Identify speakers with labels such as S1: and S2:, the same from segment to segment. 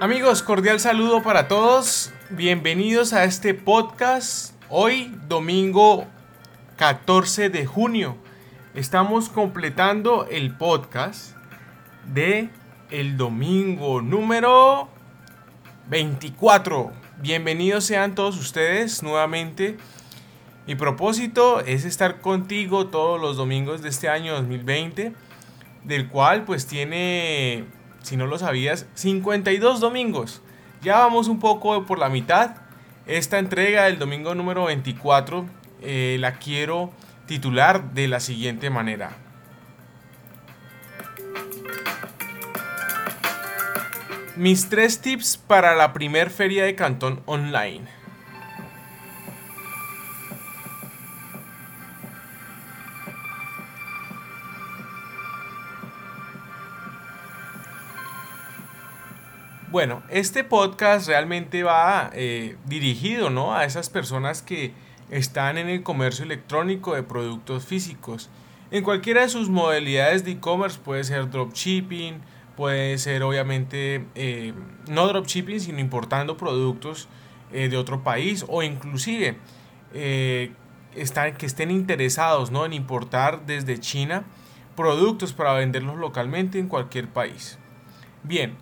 S1: Amigos, cordial saludo para todos. Bienvenidos a este podcast. Hoy, domingo 14 de junio, estamos completando el podcast de el domingo número 24. Bienvenidos sean todos ustedes nuevamente. Mi propósito es estar contigo todos los domingos de este año 2020, del cual pues tiene si no lo sabías, 52 domingos. Ya vamos un poco por la mitad. Esta entrega del domingo número 24 eh, la quiero titular de la siguiente manera. Mis tres tips para la primer feria de Cantón online. Bueno, este podcast realmente va eh, dirigido ¿no? a esas personas que están en el comercio electrónico de productos físicos. En cualquiera de sus modalidades de e-commerce puede ser dropshipping, puede ser obviamente eh, no dropshipping, sino importando productos eh, de otro país o inclusive están, que estén interesados ¿no? en importar desde China productos para venderlos localmente en cualquier país. Bien,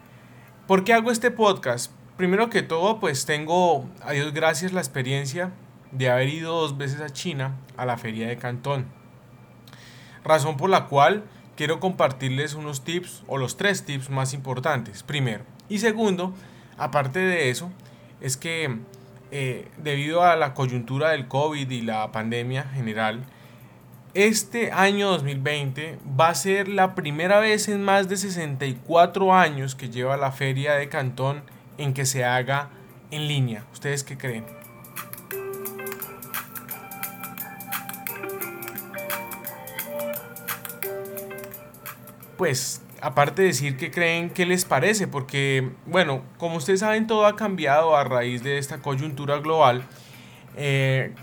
S1: ¿Por qué hago este podcast? Primero que todo, pues tengo, a Dios gracias, la experiencia de haber ido dos veces a China a la feria de Cantón. Razón por la cual quiero compartirles unos tips o los tres tips más importantes. Primero. Y segundo, aparte de eso, es que eh, debido a la coyuntura del COVID y la pandemia general, este año 2020 va a ser la primera vez en más de 64 años que lleva la feria de Cantón en que se haga en línea. ¿Ustedes qué creen? Pues aparte de decir que creen, ¿qué les parece? Porque, bueno, como ustedes saben, todo ha cambiado a raíz de esta coyuntura global. Eh,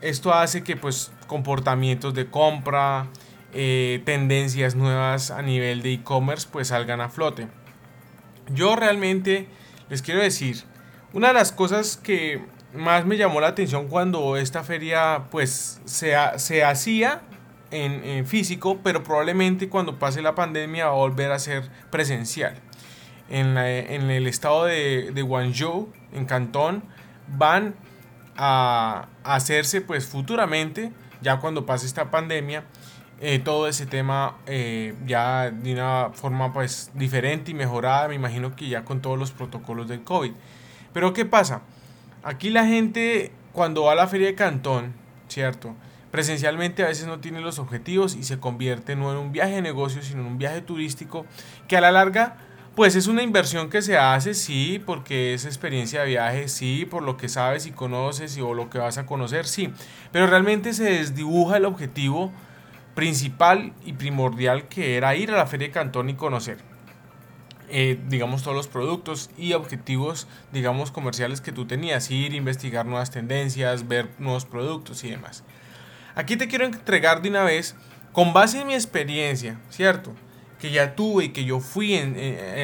S1: esto hace que pues comportamientos de compra, eh, tendencias nuevas a nivel de e-commerce pues salgan a flote. Yo realmente les quiero decir, una de las cosas que más me llamó la atención cuando esta feria pues se, se hacía en, físico, pero probablemente cuando pase la pandemia va a volver a ser presencial. En, en el estado de, de Guangzhou, en Cantón, van a hacerse pues futuramente, ya cuando pase esta pandemia, eh, todo ese tema eh, ya de una forma pues diferente y mejorada, me imagino que ya con todos los protocolos del COVID. Pero ¿qué pasa? Aquí la gente cuando va a la feria de Cantón, ¿cierto? Presencialmente a veces no tiene los objetivos y se convierte no en un viaje de negocio, sino en un viaje turístico que a la larga pues es una inversión que se hace, sí, porque es experiencia de viaje, sí, por lo que sabes y conoces y, o lo que vas a conocer, sí. Pero realmente se desdibuja el objetivo principal y primordial que era ir a la Feria de Cantón y conocer. Eh, digamos todos los productos y objetivos digamos comerciales que tú tenías ir investigar nuevas tendencias ver nuevos productos y demás aquí te quiero entregar de una vez con base en mi experiencia cierto que ya tuve y que yo fui en,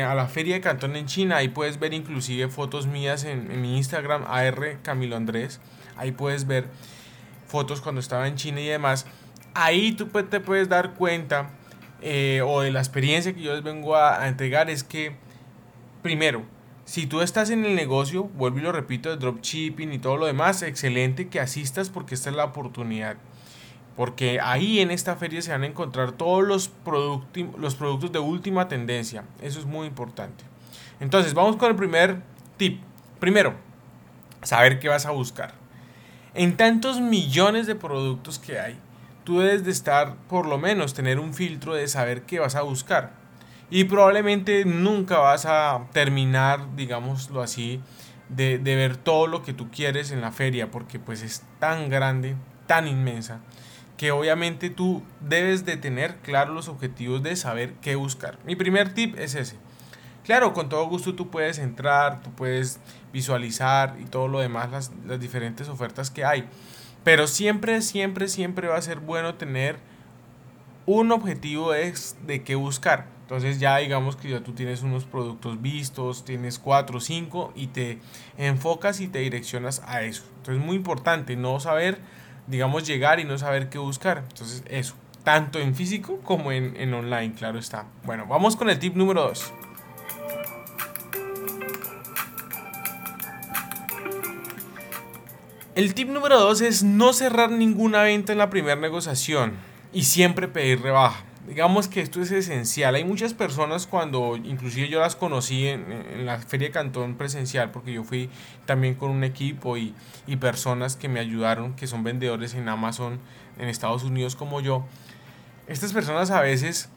S1: a la feria de Cantón en China. Ahí puedes ver inclusive fotos mías en, mi Instagram, AR Camilo Andrés. Ahí puedes ver fotos cuando estaba en China y demás. Ahí tú te puedes dar cuenta eh, o de la experiencia que yo les vengo a, a entregar es que, primero, si tú estás en el negocio, vuelvo y lo repito, de dropshipping y todo lo demás, excelente que asistas porque esta es la oportunidad porque ahí en esta feria se van a encontrar todos los, los productos de última tendencia. Eso es muy importante. Entonces, vamos con el primer tip. Primero, saber qué vas a buscar. En tantos millones de productos que hay, tú debes de estar, por lo menos, tener un filtro de saber qué vas a buscar. Y probablemente nunca vas a terminar, digámoslo así, de, de ver todo lo que tú quieres en la feria, porque pues es tan grande, tan inmensa que obviamente tú debes de tener claro los objetivos de saber qué buscar. Mi primer tip es ese. Claro, con todo gusto tú puedes entrar, tú puedes visualizar y todo lo demás, las, las diferentes ofertas que hay. Pero siempre, siempre, siempre va a ser bueno tener un objetivo es de qué buscar. Entonces ya digamos que ya tú tienes unos productos vistos, tienes cuatro o cinco y te enfocas y te direccionas a eso. Entonces es muy importante no saber, digamos, llegar y no saber qué buscar. Entonces eso, tanto en físico como en, en online, claro está. Bueno, vamos con el tip número 2. El tip número 2 es no cerrar ninguna venta en la primera negociación y siempre pedir rebaja. Digamos que esto es esencial. Hay muchas personas cuando, inclusive yo las conocí en, la Feria de Cantón presencial, porque yo fui también con un equipo y, y personas que me ayudaron, que son vendedores en Amazon en Estados Unidos como yo. Estas personas a veces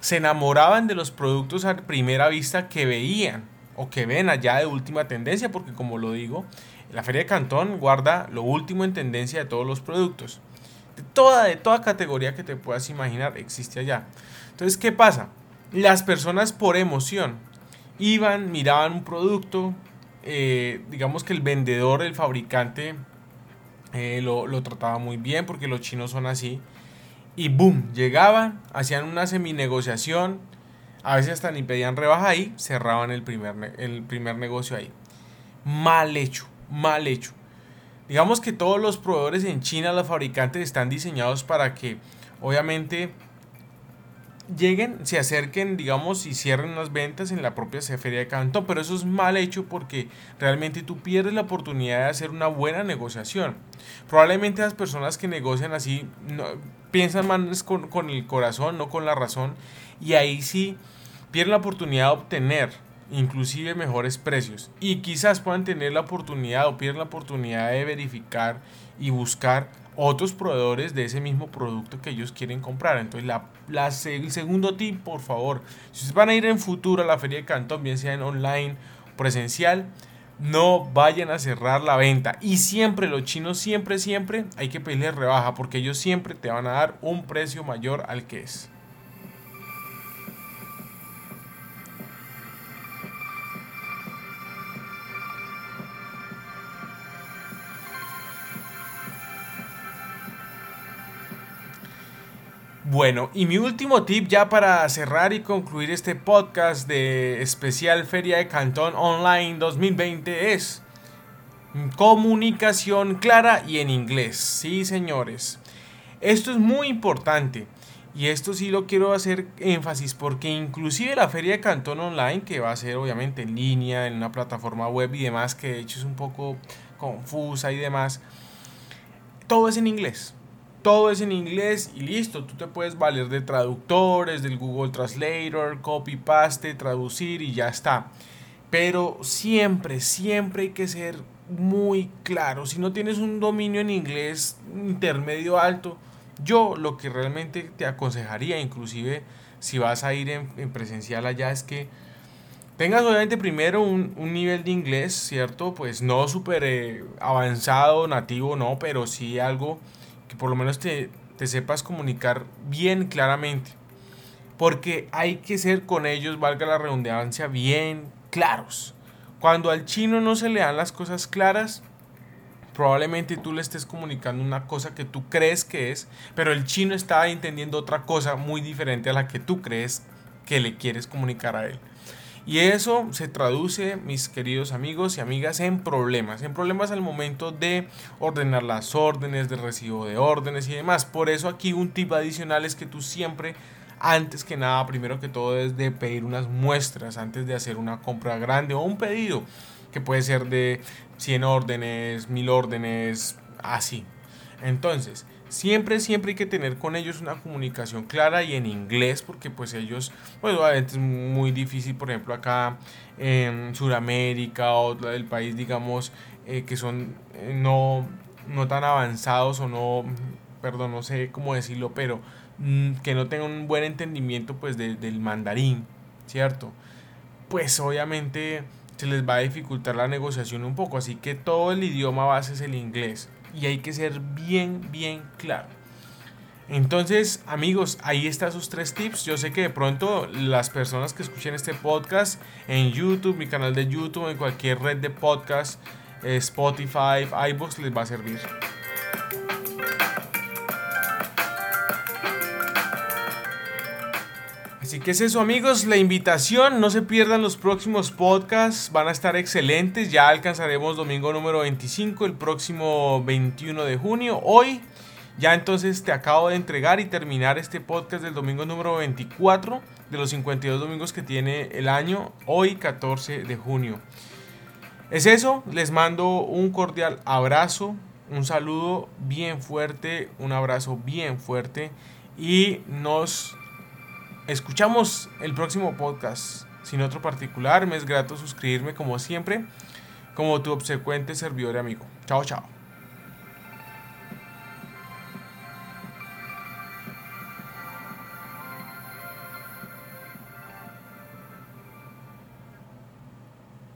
S1: se enamoraban de los productos a primera vista que veían o que ven allá de última tendencia, porque como lo digo, la Feria de Cantón guarda lo último en tendencia de todos los productos. Toda, de toda categoría que te puedas imaginar existe allá. Entonces, ¿qué pasa? Las personas por emoción iban, miraban un producto, eh, digamos que el vendedor, el fabricante, eh, lo, lo, trataba muy bien porque los chinos son así. Y boom, llegaban, hacían una semi-negociación, a veces hasta ni pedían rebaja ahí, cerraban el primer, el primer negocio ahí. Mal hecho, mal hecho. Digamos que todos los proveedores en China, los fabricantes están diseñados para que obviamente lleguen, se acerquen, digamos, y cierren las ventas en la propia feria de Cantón, pero eso es mal hecho porque realmente tú pierdes la oportunidad de hacer una buena negociación. Probablemente las personas que negocian así no, piensan más con, con el corazón, no con la razón, y ahí sí pierden la oportunidad de obtener inclusive mejores precios y quizás puedan tener la oportunidad o pierdan la oportunidad de verificar y buscar otros proveedores de ese mismo producto que ellos quieren comprar. Entonces, la, el segundo tip, por favor, si ustedes van a ir en futuro a la feria de Cantón, bien sea en online, presencial, no vayan a cerrar la venta. Y siempre, los chinos, siempre, siempre hay que pedirles rebaja porque ellos siempre te van a dar un precio mayor al que es. Bueno, y mi último tip ya para cerrar y concluir este podcast de especial Feria de Cantón Online 2020 es comunicación clara y en inglés. Sí, señores. Esto es muy importante. Y esto sí lo quiero hacer énfasis porque inclusive la Feria de Cantón Online, que va a ser obviamente en línea, en una plataforma web y demás, que de hecho es un poco confusa y demás, todo es en inglés todo es en inglés y listo, tú te puedes valer de traductores, del Google Translator, copy paste, traducir y ya está. Pero siempre, siempre hay que ser muy claro. Si no tienes un dominio en inglés intermedio alto, yo lo que realmente te aconsejaría, inclusive si vas a ir en, presencial allá, es que tengas obviamente primero un, nivel de inglés, ¿cierto? Pues no súper eh, avanzado, nativo, no, pero sí algo que por lo menos te, sepas comunicar bien claramente. Porque hay que ser con ellos, valga la redundancia, bien claros. Cuando al chino no se le dan las cosas claras, probablemente tú le estés comunicando una cosa que tú crees que es, pero el chino está entendiendo otra cosa muy diferente a la que tú crees que le quieres comunicar a él. Y eso se traduce, mis queridos amigos y amigas, en problemas. En problemas al momento de ordenar las órdenes, de recibo de órdenes y demás. Por eso aquí un tip adicional es que tú siempre, antes que nada, primero que todo, es de pedir unas muestras antes de hacer una compra grande o un pedido que puede ser de 100 órdenes, 1000 órdenes, así. Entonces, Siempre, siempre hay que tener con ellos una comunicación clara y en inglés, porque pues ellos, pues obviamente es muy difícil, por ejemplo, acá en Sudamérica o el país, digamos, eh, que son eh, no, no tan avanzados o no, perdón, no sé cómo decirlo, pero mm, que no tengan un buen entendimiento pues del mandarín, ¿cierto? Pues obviamente se les va a dificultar la negociación un poco, así que todo el idioma base es el inglés y hay que ser bien, bien claro. Entonces, amigos, ahí están sus tres tips. Yo sé que de pronto las personas que escuchen este podcast en YouTube, mi canal de YouTube, en cualquier red de podcast, eh, Spotify, iBooks, les va a servir. Así que es eso amigos, la invitación, no se pierdan los próximos podcasts, van a estar excelentes, ya alcanzaremos domingo número 25, el próximo 21 de junio. Hoy ya entonces te acabo de entregar y terminar este podcast del domingo número 24 de los 52 domingos que tiene el año, hoy 14 de junio. Es eso, les mando un cordial abrazo, un saludo bien fuerte, un abrazo bien fuerte y nos escuchamos el próximo podcast. Sin otro particular, me es grato suscribirme como siempre, como tu obsecuente servidor y amigo. Chao, chao.